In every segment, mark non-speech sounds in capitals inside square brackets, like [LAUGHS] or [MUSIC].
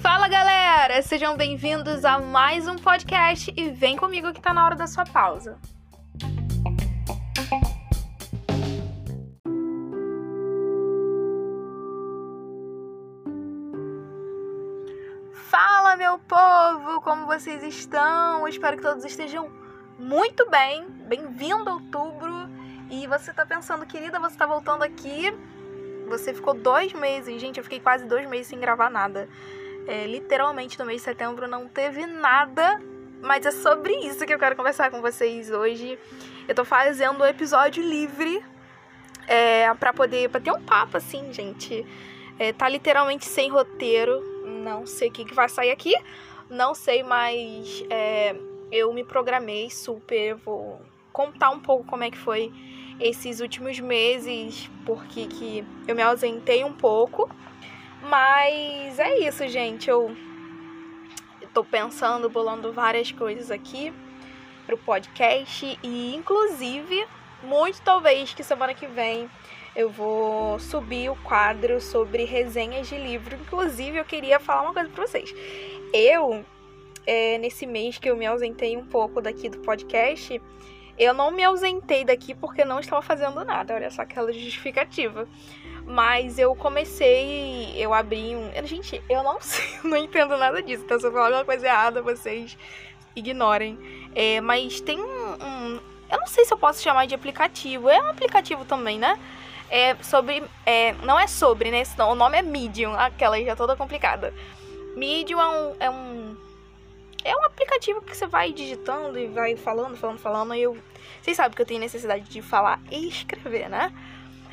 Fala galera, sejam bem-vindos a mais um podcast e vem comigo que tá na hora da sua pausa. Fala meu povo, como vocês estão? Espero que todos estejam muito bem. Bem-vindo outubro. E você tá pensando, querida, você tá voltando aqui? Você ficou dois meses, gente. Eu fiquei quase dois meses sem gravar nada. É, literalmente no mês de setembro não teve nada, mas é sobre isso que eu quero conversar com vocês hoje. Eu tô fazendo um episódio livre é, para poder pra ter um papo assim, gente. É, tá literalmente sem roteiro. Não sei o que, que vai sair aqui. Não sei, mas é, eu me programei super. Vou contar um pouco como é que foi esses últimos meses, porque que eu me ausentei um pouco. Mas é isso, gente. Eu tô pensando, bolando várias coisas aqui pro podcast e inclusive, muito talvez que semana que vem eu vou subir o quadro sobre resenhas de livro. Inclusive, eu queria falar uma coisa pra vocês. Eu, é, nesse mês que eu me ausentei um pouco daqui do podcast, eu não me ausentei daqui porque não estava fazendo nada. Olha só aquela justificativa. Mas eu comecei, eu abri um. Gente, eu não [LAUGHS] sei, não entendo nada disso. Então, se eu falar alguma coisa errada, vocês ignorem. É, mas tem um, um, Eu não sei se eu posso chamar de aplicativo. É um aplicativo também, né? É sobre. É, não é sobre, né? O nome é Medium, aquela já toda complicada. Medium é um, é um. É um aplicativo que você vai digitando e vai falando, falando, falando. E eu. Vocês sabem que eu tenho necessidade de falar e escrever, né?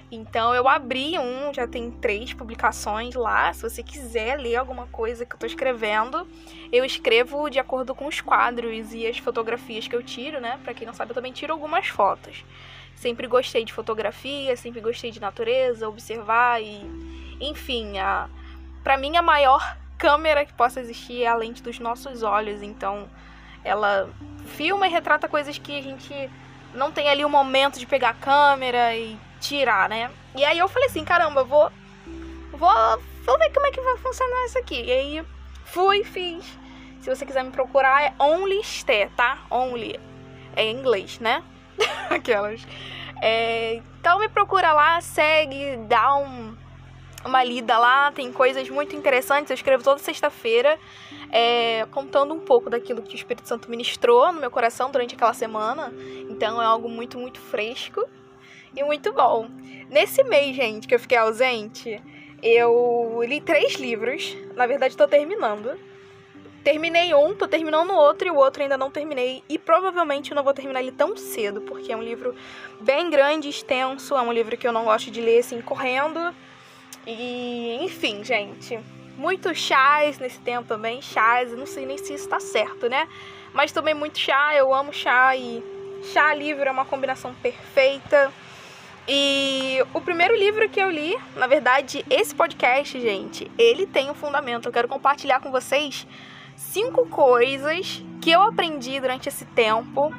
Então eu abri um, já tem três publicações lá. Se você quiser ler alguma coisa que eu tô escrevendo, eu escrevo de acordo com os quadros e as fotografias que eu tiro, né? Pra quem não sabe, eu também tiro algumas fotos. Sempre gostei de fotografia, sempre gostei de natureza, observar e. Enfim, a... pra mim a maior câmera que possa existir é a lente dos nossos olhos. Então ela filma e retrata coisas que a gente não tem ali o momento de pegar a câmera e tirar, né? E aí eu falei assim, caramba, vou. Vou, vou ver como é que vai funcionar isso aqui. E aí fui, fiz. Se você quiser me procurar, é OnlySté, tá? Only. É em inglês, né? [LAUGHS] Aquelas. É, então me procura lá, segue, dá um, uma lida lá, tem coisas muito interessantes. Eu escrevo toda sexta-feira, é, contando um pouco daquilo que o Espírito Santo ministrou no meu coração durante aquela semana. Então é algo muito, muito fresco e muito bom. Nesse mês, gente, que eu fiquei ausente, eu li três livros. Na verdade, tô terminando. Terminei um, tô terminando o outro e o outro ainda não terminei. E provavelmente eu não vou terminar ele tão cedo, porque é um livro bem grande, extenso. É um livro que eu não gosto de ler assim correndo. E, enfim, gente. Muito chás nesse tempo também. Chás, não sei nem se isso tá certo, né? Mas também muito chá, eu amo chá e chá livro é uma combinação perfeita. E o primeiro livro que eu li, na verdade, esse podcast, gente, ele tem um fundamento. Eu quero compartilhar com vocês cinco coisas que eu aprendi durante esse tempo.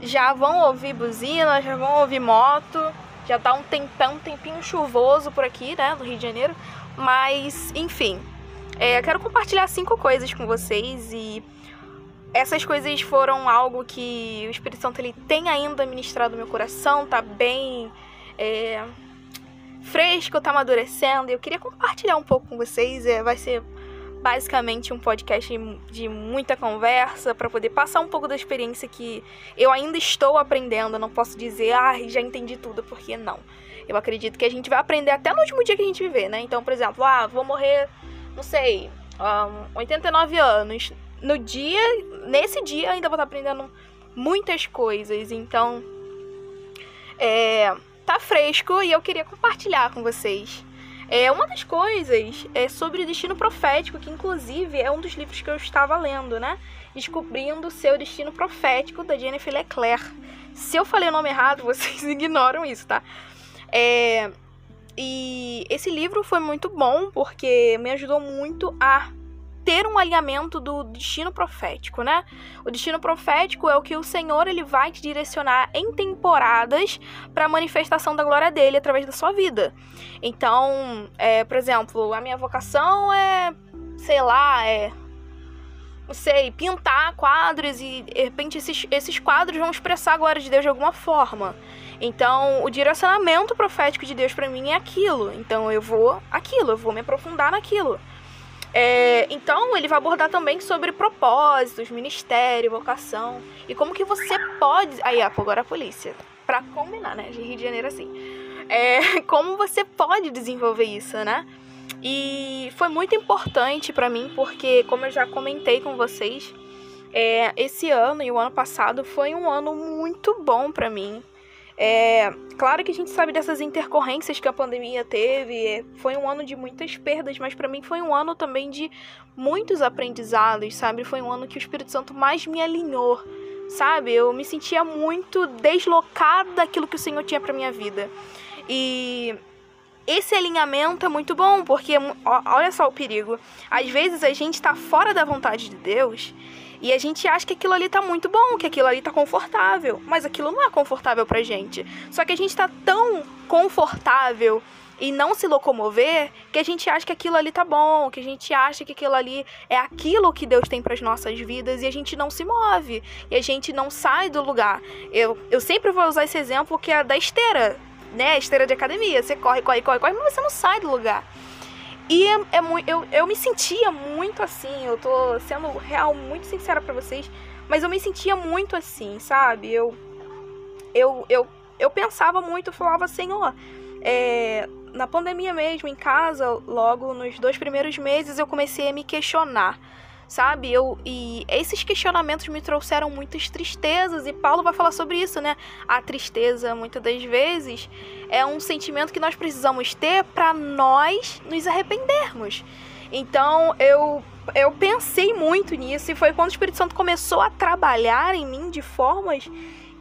Já vão ouvir buzina, já vão ouvir moto, já tá um tempão, um tempinho chuvoso por aqui, né, no Rio de Janeiro. Mas, enfim, é, eu quero compartilhar cinco coisas com vocês e essas coisas foram algo que o Espírito Santo ele tem ainda ministrado no meu coração, tá bem é, fresco, tá amadurecendo. Eu queria compartilhar um pouco com vocês. É, vai ser basicamente um podcast de muita conversa para poder passar um pouco da experiência que eu ainda estou aprendendo. Não posso dizer, ah, já entendi tudo, porque não. Eu acredito que a gente vai aprender até no último dia que a gente viver, né? Então, por exemplo, ah, vou morrer, não sei, um, 89 anos. No dia, nesse dia, ainda vou estar aprendendo muitas coisas. Então, é, tá fresco e eu queria compartilhar com vocês. É, uma das coisas é sobre o destino profético, que inclusive é um dos livros que eu estava lendo, né? Descobrindo o seu destino profético, da Jennifer Leclerc. Se eu falei o nome errado, [LAUGHS] vocês ignoram isso, tá? É, e esse livro foi muito bom porque me ajudou muito a ter um alinhamento do destino profético, né? O destino profético é o que o Senhor ele vai te direcionar em temporadas para a manifestação da glória dele através da sua vida. Então, é, por exemplo, a minha vocação é, sei lá, é não sei, pintar quadros e de repente esses, esses quadros vão expressar a glória de Deus de alguma forma. Então, o direcionamento profético de Deus para mim é aquilo. Então, eu vou aquilo, eu vou me aprofundar naquilo. É, então, ele vai abordar também sobre propósitos, ministério, vocação e como que você pode. Aí, agora a polícia. Pra combinar, né? De Rio de Janeiro assim. É, [LAUGHS] como você pode desenvolver isso, né? E foi muito importante para mim, porque, como eu já comentei com vocês, é, esse ano e o ano passado foi um ano muito bom para mim. É, claro que a gente sabe dessas intercorrências que a pandemia teve, foi um ano de muitas perdas, mas para mim foi um ano também de muitos aprendizados, sabe? Foi um ano que o Espírito Santo mais me alinhou, sabe? Eu me sentia muito deslocada daquilo que o Senhor tinha para minha vida. E esse alinhamento é muito bom, porque olha só o perigo. Às vezes a gente está fora da vontade de Deus e a gente acha que aquilo ali tá muito bom, que aquilo ali tá confortável. Mas aquilo não é confortável pra gente. Só que a gente tá tão confortável e não se locomover que a gente acha que aquilo ali tá bom, que a gente acha que aquilo ali é aquilo que Deus tem para as nossas vidas e a gente não se move e a gente não sai do lugar. Eu, eu sempre vou usar esse exemplo que é da esteira, né? Esteira de academia. Você corre, corre, corre, corre, mas você não sai do lugar. E é, é eu, eu me sentia muito assim, eu tô sendo real muito sincera para vocês, mas eu me sentia muito assim, sabe? Eu eu, eu, eu pensava muito, eu falava, Senhor, é, na pandemia mesmo, em casa, logo nos dois primeiros meses, eu comecei a me questionar sabe? Eu, e esses questionamentos me trouxeram muitas tristezas, e Paulo vai falar sobre isso, né? A tristeza, muitas das vezes, é um sentimento que nós precisamos ter para nós nos arrependermos. Então, eu eu pensei muito nisso e foi quando o Espírito Santo começou a trabalhar em mim de formas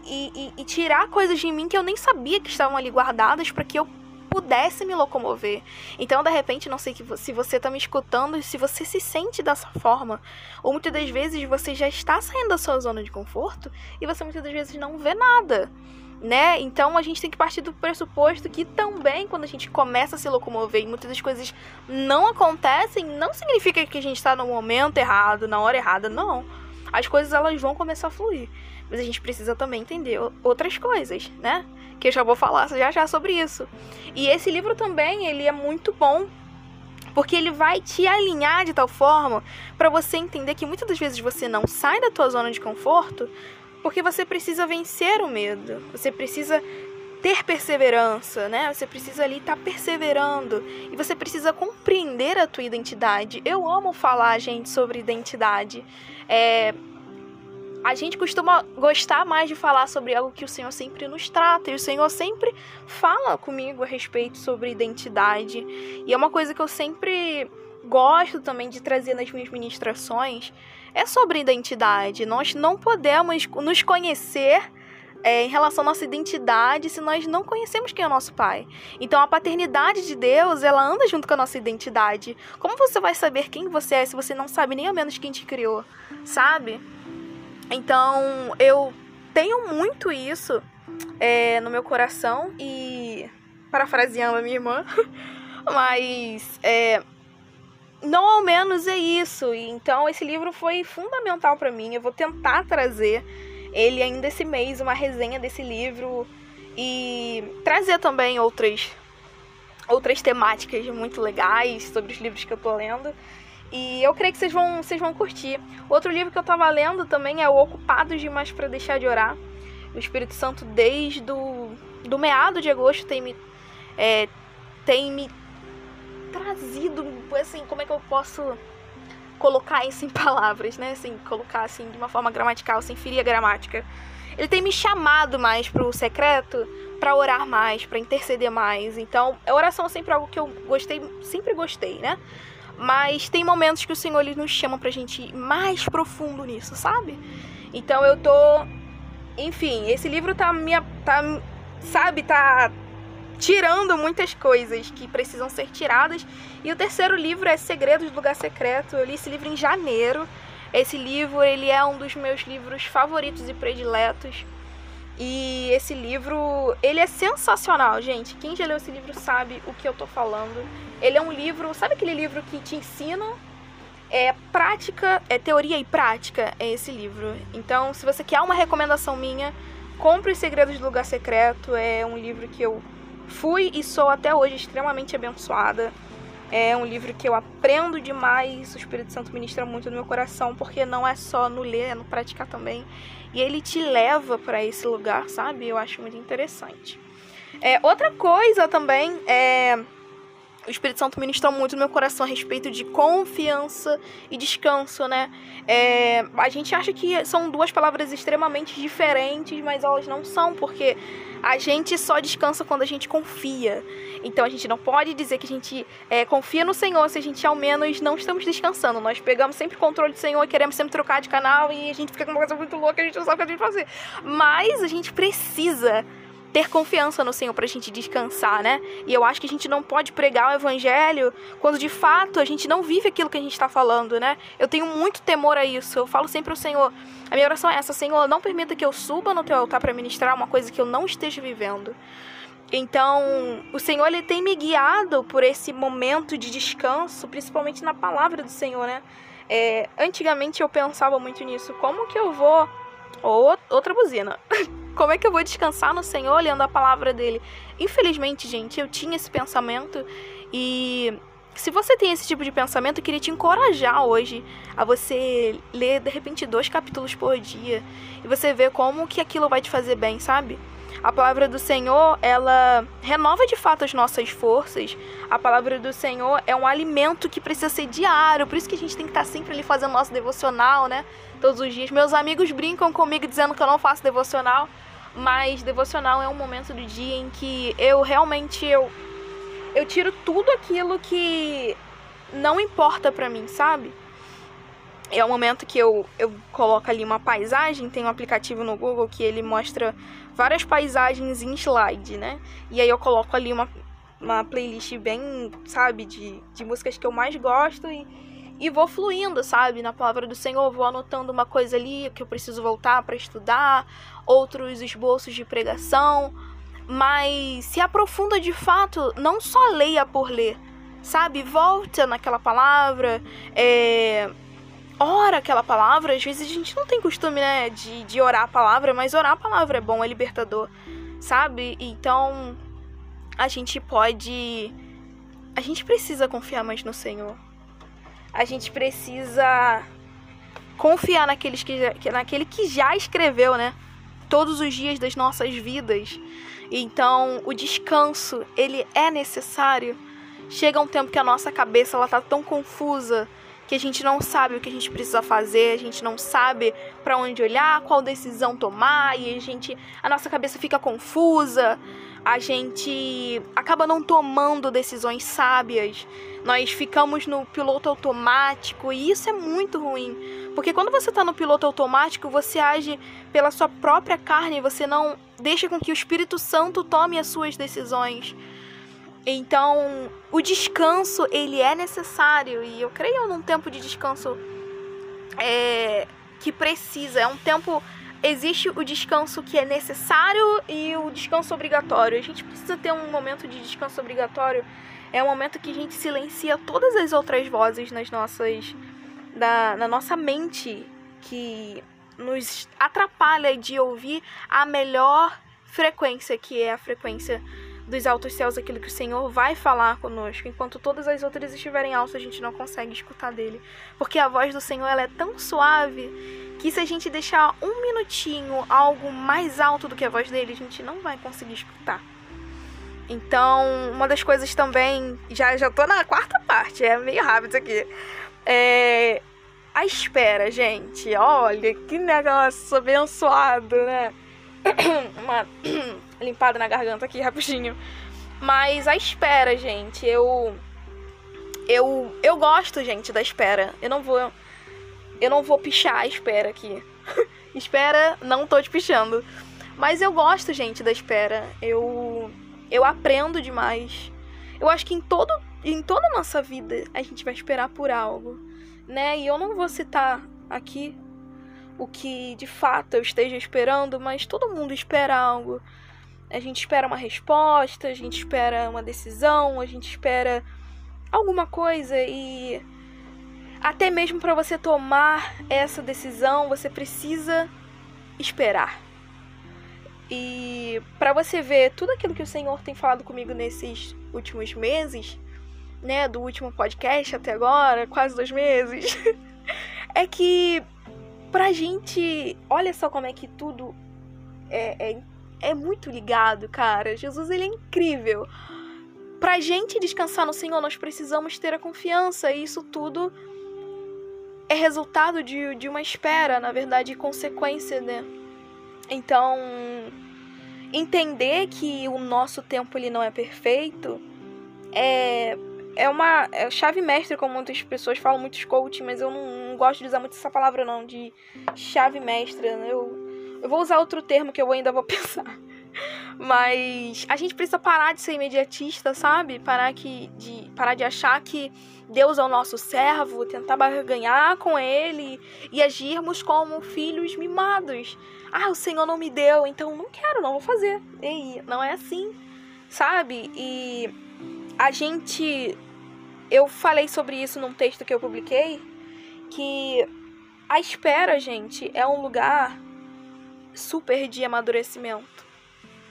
e, e, e, tirar coisas de mim que eu nem sabia que estavam ali guardadas para que eu pudesse me locomover. Então, de repente, não sei se você está me escutando se você se sente dessa forma, ou muitas das vezes você já está saindo da sua zona de conforto e você muitas das vezes não vê nada. Né? Então a gente tem que partir do pressuposto que também quando a gente começa a se locomover e muitas das coisas não acontecem, não significa que a gente está no momento errado, na hora errada, não. As coisas elas vão começar a fluir, mas a gente precisa também entender outras coisas, né? Que eu já vou falar já já sobre isso. E esse livro também, ele é muito bom porque ele vai te alinhar de tal forma para você entender que muitas das vezes você não sai da tua zona de conforto porque você precisa vencer o medo. Você precisa ter perseverança, né? Você precisa ali estar tá perseverando e você precisa compreender a tua identidade. Eu amo falar, gente, sobre identidade. É, a gente costuma gostar mais de falar sobre algo que o Senhor sempre nos trata, e o Senhor sempre fala comigo a respeito sobre identidade. E é uma coisa que eu sempre gosto também de trazer nas minhas ministrações, é sobre identidade. Nós não podemos nos conhecer é, em relação à nossa identidade se nós não conhecemos quem é o nosso pai. Então a paternidade de Deus, ela anda junto com a nossa identidade. Como você vai saber quem você é se você não sabe nem ao menos quem te criou, sabe? Então eu tenho muito isso é, no meu coração e parafraseando a minha irmã, [LAUGHS] mas é, não ao menos é isso. E, então esse livro foi fundamental para mim. Eu vou tentar trazer ele ainda esse mês, uma resenha desse livro e trazer também outras outras temáticas muito legais sobre os livros que eu tô lendo. E eu creio que vocês vão, vocês vão curtir. Outro livro que eu tava lendo também é o Ocupados Demais para Deixar de Orar. O Espírito Santo, desde do, do meado de agosto, tem me, é, tem me trazido, assim, como é que eu posso colocar isso em [LAUGHS] palavras, né? Assim, colocar assim de uma forma gramatical, sem ferir a gramática. Ele tem me chamado mais pro secreto, para orar mais, para interceder mais. Então, a oração é sempre algo que eu gostei, sempre gostei, né? Mas tem momentos que o Senhor ele nos chama pra gente ir mais profundo nisso, sabe? Então eu tô. Enfim, esse livro tá minha. tá. Sabe, tá. tirando muitas coisas que precisam ser tiradas. E o terceiro livro é Segredos do Lugar Secreto. Eu li esse livro em janeiro. Esse livro, ele é um dos meus livros favoritos e prediletos. E esse livro, ele é sensacional, gente. Quem já leu esse livro sabe o que eu tô falando. Ele é um livro, sabe aquele livro que te ensina é prática, é teoria e prática, é esse livro. Então, se você quer uma recomendação minha, compre Os Segredos do Lugar Secreto. É um livro que eu fui e sou até hoje extremamente abençoada. É um livro que eu aprendo demais. O Espírito Santo ministra muito no meu coração, porque não é só no ler, é no praticar também. E ele te leva para esse lugar, sabe? Eu acho muito interessante. É, outra coisa também é o Espírito Santo ministrou muito no meu coração a respeito de confiança e descanso, né? É, a gente acha que são duas palavras extremamente diferentes, mas elas não são, porque a gente só descansa quando a gente confia. Então a gente não pode dizer que a gente é, confia no Senhor se a gente ao menos não estamos descansando. Nós pegamos sempre o controle do Senhor e queremos sempre trocar de canal e a gente fica com uma coisa muito louca, a gente não sabe o que a gente fazer. Mas a gente precisa ter confiança no Senhor para a gente descansar, né? E eu acho que a gente não pode pregar o evangelho quando de fato a gente não vive aquilo que a gente está falando, né? Eu tenho muito temor a isso. Eu falo sempre ao Senhor, a minha oração é essa, Senhor, não permita que eu suba no teu altar para ministrar uma coisa que eu não esteja vivendo. Então, o Senhor ele tem me guiado por esse momento de descanso, principalmente na palavra do Senhor, né? É, antigamente eu pensava muito nisso. Como que eu vou. Outra buzina. [LAUGHS] Como é que eu vou descansar no Senhor lendo a palavra dele? Infelizmente, gente, eu tinha esse pensamento e se você tem esse tipo de pensamento, eu queria te encorajar hoje a você ler de repente dois capítulos por dia e você ver como que aquilo vai te fazer bem, sabe? A palavra do Senhor, ela renova de fato as nossas forças. A palavra do Senhor é um alimento que precisa ser diário, por isso que a gente tem que estar sempre ali fazendo nosso devocional, né? Todos os dias. Meus amigos brincam comigo dizendo que eu não faço devocional, mas devocional é um momento do dia em que eu realmente eu eu tiro tudo aquilo que não importa para mim, sabe? É o momento que eu, eu coloco ali uma paisagem, tem um aplicativo no Google que ele mostra várias paisagens em slide, né? E aí eu coloco ali uma, uma playlist bem, sabe, de, de músicas que eu mais gosto e, e vou fluindo, sabe, na palavra do Senhor, vou anotando uma coisa ali que eu preciso voltar para estudar, outros esboços de pregação, mas se aprofunda de fato, não só leia por ler, sabe? Volta naquela palavra, é, ora aquela palavra. Às vezes a gente não tem costume, né, de, de orar a palavra, mas orar a palavra é bom, é libertador, sabe? Então a gente pode. A gente precisa confiar mais no Senhor. A gente precisa confiar naqueles que já, naquele que já escreveu, né? Todos os dias das nossas vidas. Então, o descanso, ele é necessário. Chega um tempo que a nossa cabeça ela tá tão confusa que a gente não sabe o que a gente precisa fazer, a gente não sabe para onde olhar, qual decisão tomar e a gente a nossa cabeça fica confusa, a gente acaba não tomando decisões sábias. Nós ficamos no piloto automático e isso é muito ruim, porque quando você está no piloto automático, você age pela sua própria carne, você não deixa com que o Espírito Santo tome as suas decisões. Então, o descanso, ele é necessário. E eu creio num tempo de descanso é, que precisa. É um tempo... Existe o descanso que é necessário e o descanso obrigatório. A gente precisa ter um momento de descanso obrigatório. É um momento que a gente silencia todas as outras vozes nas nossas... Da, na nossa mente que nos atrapalha de ouvir a melhor frequência, que é a frequência dos altos céus aquilo que o Senhor vai falar conosco. Enquanto todas as outras estiverem altas, a gente não consegue escutar dele. Porque a voz do Senhor ela é tão suave que se a gente deixar um minutinho algo mais alto do que a voz dele, a gente não vai conseguir escutar. Então, uma das coisas também, já já tô na quarta parte, é meio rápido aqui. É a espera, gente. Olha, que negócio abençoado, né? [CLEARS THROAT] Uma [CLEARS THROAT] limpada na garganta aqui rapidinho. Mas a espera, gente, eu eu eu gosto, gente, da espera. Eu não vou eu não vou pichar a espera aqui. [LAUGHS] espera, não tô te pichando. Mas eu gosto, gente, da espera. Eu Eu aprendo demais. Eu acho que em todo em toda a nossa vida a gente vai esperar por algo, né? E eu não vou citar aqui o que de fato eu esteja esperando, mas todo mundo espera algo. A gente espera uma resposta, a gente espera uma decisão, a gente espera alguma coisa e até mesmo para você tomar essa decisão, você precisa esperar. E para você ver tudo aquilo que o Senhor tem falado comigo nesses últimos meses, né, do último podcast até agora, quase dois meses, [LAUGHS] é que pra gente, olha só como é que tudo é, é, é muito ligado, cara. Jesus, ele é incrível. Pra gente descansar no Senhor, nós precisamos ter a confiança, e isso tudo é resultado de, de uma espera, na verdade, consequência, né? Então, entender que o nosso tempo ele não é perfeito é, é uma é chave mestre, como muitas pessoas falam, muitos coaching, mas eu não, não, gosto de usar muito essa palavra, não, de chave mestra. Né? Eu, eu vou usar outro termo que eu ainda vou [LAUGHS] pensar. Mas a gente precisa parar de ser imediatista, sabe? Parar, que, de, parar de achar que Deus é o nosso servo, tentar barganhar com Ele e agirmos como filhos mimados. Ah, o Senhor não me deu, então não quero, não vou fazer. E não é assim, sabe? E a gente. Eu falei sobre isso num texto que eu publiquei, que a espera, gente, é um lugar super de amadurecimento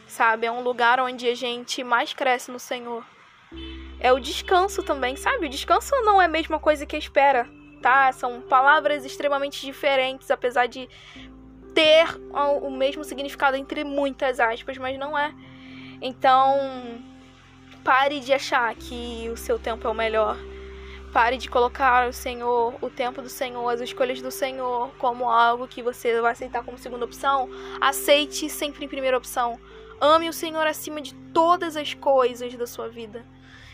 sabe? É um lugar onde a gente mais cresce no Senhor. É o descanso também, sabe? O descanso não é a mesma coisa que a espera, tá? São palavras extremamente diferentes, apesar de ter o mesmo significado entre muitas aspas, mas não é. Então, pare de achar que o seu tempo é o melhor. Pare de colocar o Senhor, o tempo do Senhor, as escolhas do Senhor como algo que você vai aceitar como segunda opção. Aceite sempre em primeira opção. Ame o Senhor acima de todas as coisas da sua vida.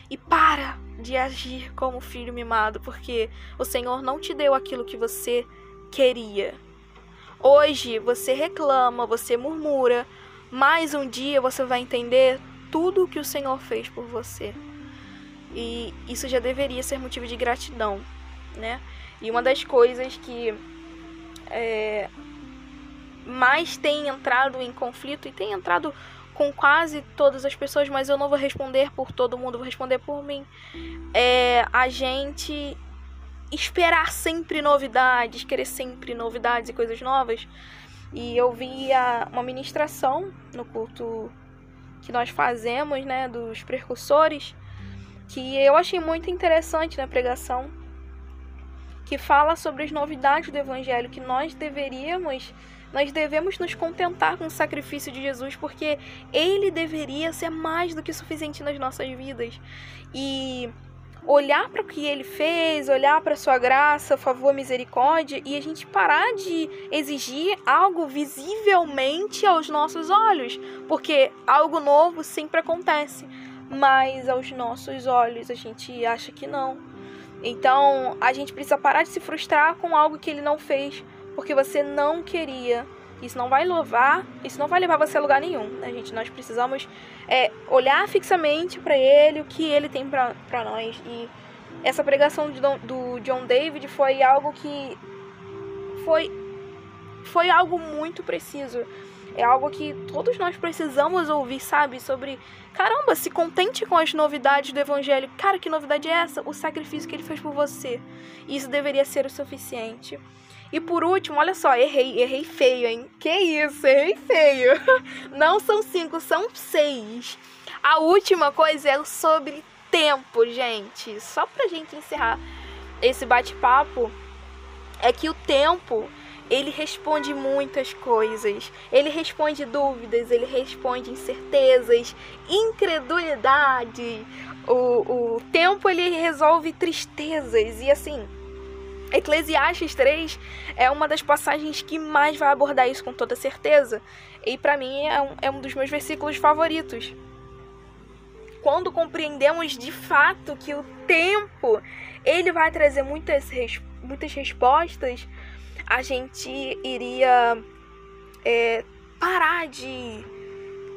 E para de agir como filho mimado, porque o Senhor não te deu aquilo que você queria. Hoje você reclama, você murmura, mas um dia você vai entender tudo o que o Senhor fez por você. E isso já deveria ser motivo de gratidão, né? E uma das coisas que é, mais tem entrado em conflito e tem entrado com quase todas as pessoas, mas eu não vou responder por todo mundo, vou responder por mim. É a gente esperar sempre novidades, querer sempre novidades e coisas novas. E eu vi uma ministração no culto que nós fazemos, né, dos precursores, que eu achei muito interessante na pregação, que fala sobre as novidades do evangelho que nós deveríamos nós devemos nos contentar com o sacrifício de Jesus, porque ele deveria ser mais do que suficiente nas nossas vidas. E olhar para o que ele fez, olhar para sua graça, favor, misericórdia e a gente parar de exigir algo visivelmente aos nossos olhos, porque algo novo sempre acontece, mas aos nossos olhos a gente acha que não. Então, a gente precisa parar de se frustrar com algo que ele não fez, porque você não queria. Isso não vai louvar, isso não vai levar você a lugar nenhum, né, gente? Nós precisamos é, olhar fixamente para ele, o que ele tem para nós. E essa pregação do, do John David foi algo que foi, foi algo muito preciso. É algo que todos nós precisamos ouvir, sabe? Sobre, caramba, se contente com as novidades do Evangelho. Cara, que novidade é essa? O sacrifício que ele fez por você. Isso deveria ser o suficiente. E por último, olha só, errei, errei feio, hein? Que isso, errei feio. [LAUGHS] Não são cinco, são seis. A última coisa é sobre tempo, gente. Só pra gente encerrar esse bate-papo, é que o tempo ele responde muitas coisas. Ele responde dúvidas, ele responde incertezas, incredulidade. O, o tempo ele resolve tristezas e assim Eclesiastes 3 é uma das passagens que mais vai abordar isso com toda certeza. E para mim é um, é um dos meus versículos favoritos. Quando compreendemos de fato que o tempo ele vai trazer muitas, muitas respostas, a gente iria é, parar de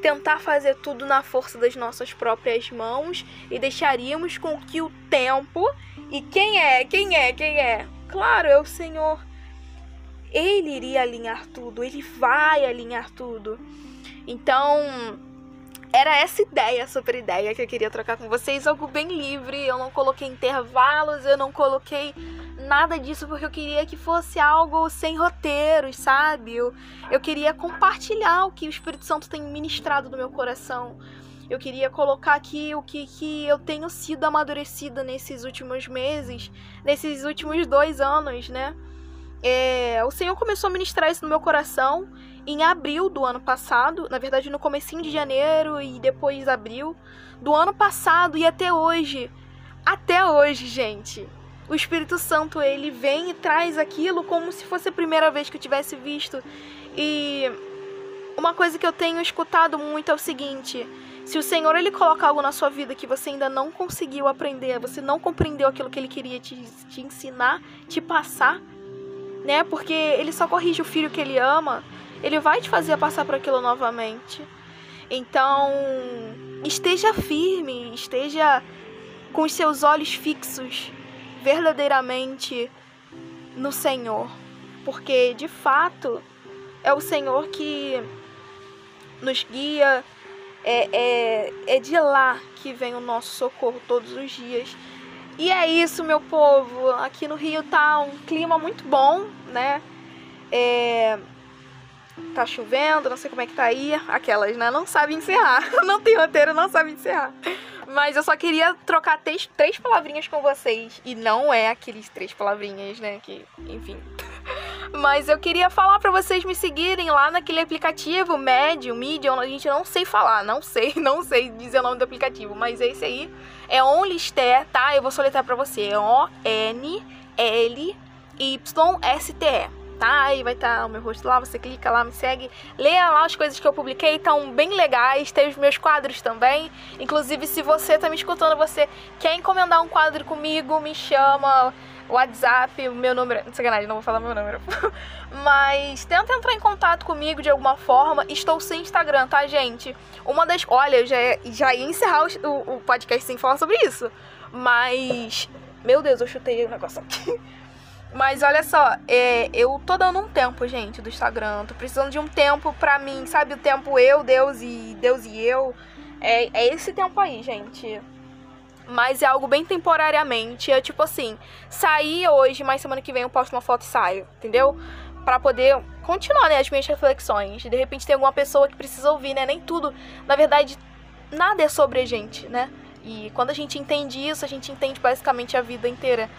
tentar fazer tudo na força das nossas próprias mãos e deixaríamos com que o tempo e quem é, quem é, quem é? Claro, é o Senhor. Ele iria alinhar tudo, ele vai alinhar tudo. Então, era essa ideia, super ideia que eu queria trocar com vocês, algo bem livre. Eu não coloquei intervalos, eu não coloquei nada disso porque eu queria que fosse algo sem roteiros, sabe? Eu, eu queria compartilhar o que o Espírito Santo tem ministrado no meu coração. Eu queria colocar aqui o que, que eu tenho sido amadurecida nesses últimos meses, nesses últimos dois anos, né? É, o Senhor começou a ministrar isso no meu coração em abril do ano passado, na verdade no comecinho de janeiro e depois abril do ano passado e até hoje. Até hoje, gente. O Espírito Santo, ele vem e traz aquilo como se fosse a primeira vez que eu tivesse visto. E uma coisa que eu tenho escutado muito é o seguinte: se o Senhor ele coloca algo na sua vida que você ainda não conseguiu aprender, você não compreendeu aquilo que ele queria te, te ensinar, te passar, né? Porque ele só corrige o filho que ele ama ele vai te fazer passar por aquilo novamente. Então, esteja firme, esteja com os seus olhos fixos verdadeiramente no Senhor, porque de fato é o Senhor que nos guia, é, é, é de lá que vem o nosso socorro todos os dias. E é isso, meu povo. Aqui no Rio tá um clima muito bom, né? É, tá chovendo, não sei como é que tá aí. Aquelas, né? Não sabe encerrar. [LAUGHS] não tem roteiro, não sabe encerrar. Mas eu só queria trocar três, três palavrinhas com vocês. E não é aqueles três palavrinhas, né? Que, enfim. [LAUGHS] Mas eu queria falar para vocês me seguirem lá naquele aplicativo Medium, Medium, a gente não sei falar, não sei, [LAUGHS] não sei dizer o nome do aplicativo, mas esse aí é OnlySté, tá? Eu vou soletrar para você, O N L Y S T E tá? Aí vai estar tá o meu rosto lá, você clica lá, me segue, leia lá as coisas que eu publiquei, estão bem legais, tem os meus quadros também. Inclusive, se você tá me escutando, você quer encomendar um quadro comigo, me chama, WhatsApp, meu número. Sacanagem, não vou falar meu número. [LAUGHS] Mas tenta entrar em contato comigo de alguma forma. Estou sem Instagram, tá, gente? Uma das. Olha, eu já, já ia encerrar o, o podcast sem falar sobre isso. Mas. Meu Deus, eu chutei o negócio aqui. Mas olha só, é, eu tô dando um tempo, gente, do Instagram. Tô precisando de um tempo pra mim, sabe? O tempo eu, Deus e Deus e eu. É, é esse tempo aí, gente. Mas é algo bem temporariamente. É tipo assim, sair hoje, mas semana que vem eu posto uma foto e saio, entendeu? Para poder continuar, né, as minhas reflexões. De repente tem alguma pessoa que precisa ouvir, né? Nem tudo. Na verdade, nada é sobre a gente, né? E quando a gente entende isso, a gente entende basicamente a vida inteira.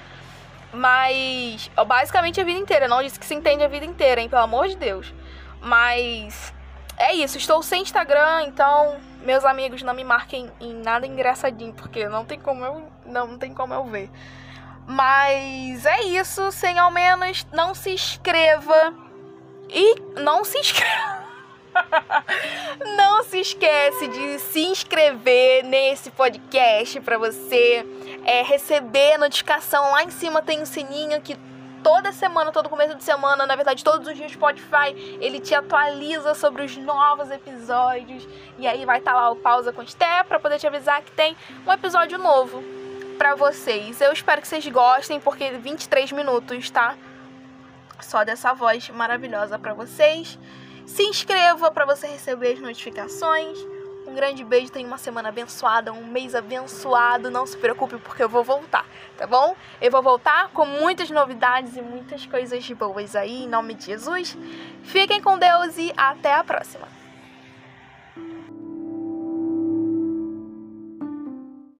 Mas, basicamente a vida inteira. Não disse que se entende a vida inteira, hein? Pelo amor de Deus. Mas, é isso. Estou sem Instagram, então, meus amigos, não me marquem em nada engraçadinho, porque não tem como eu, não, tem como eu ver. Mas é isso. Sem ao menos, não se inscreva. E não se inscreva. [LAUGHS] Não se esquece de se inscrever nesse podcast para você é, receber notificação. Lá em cima tem um sininho que toda semana, todo começo de semana, na verdade todos os dias Spotify, ele te atualiza sobre os novos episódios. E aí vai estar tá lá o pausa com Sté para poder te avisar que tem um episódio novo para vocês. Eu espero que vocês gostem porque 23 minutos, tá? Só dessa voz maravilhosa para vocês. Se inscreva para você receber as notificações. Um grande beijo, tenha uma semana abençoada, um mês abençoado. Não se preocupe porque eu vou voltar, tá bom? Eu vou voltar com muitas novidades e muitas coisas boas aí, em nome de Jesus. Fiquem com Deus e até a próxima.